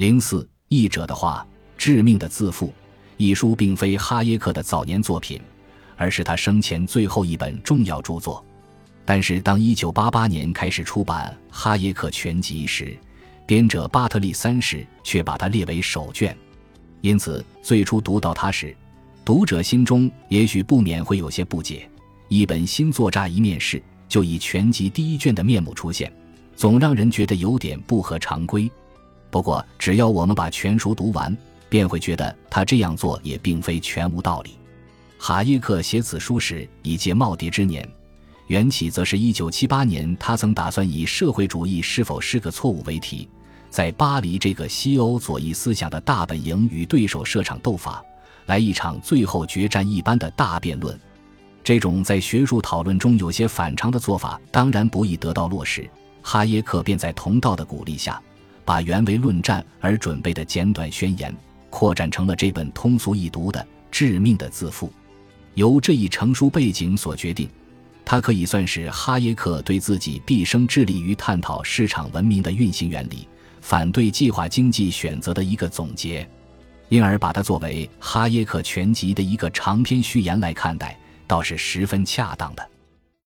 零四译者的话，《致命的自负》一书并非哈耶克的早年作品，而是他生前最后一本重要著作。但是，当一九八八年开始出版《哈耶克全集》时，编者巴特利三世却把它列为首卷。因此，最初读到它时，读者心中也许不免会有些不解：一本新作乍一面世，就以全集第一卷的面目出现，总让人觉得有点不合常规。不过，只要我们把全书读完，便会觉得他这样做也并非全无道理。哈耶克写此书时已届耄耋之年。缘起则是一九七八年，他曾打算以“社会主义是否是个错误”为题，在巴黎这个西欧左翼思想的大本营与对手设场斗法，来一场最后决战一般的大辩论。这种在学术讨论中有些反常的做法，当然不易得到落实。哈耶克便在同道的鼓励下，把原为论战而准备的简短宣言，扩展成了这本通俗易读的《致命的自负》。由这一成书背景所决定。它可以算是哈耶克对自己毕生致力于探讨市场文明的运行原理、反对计划经济选择的一个总结，因而把它作为哈耶克全集的一个长篇序言来看待，倒是十分恰当的。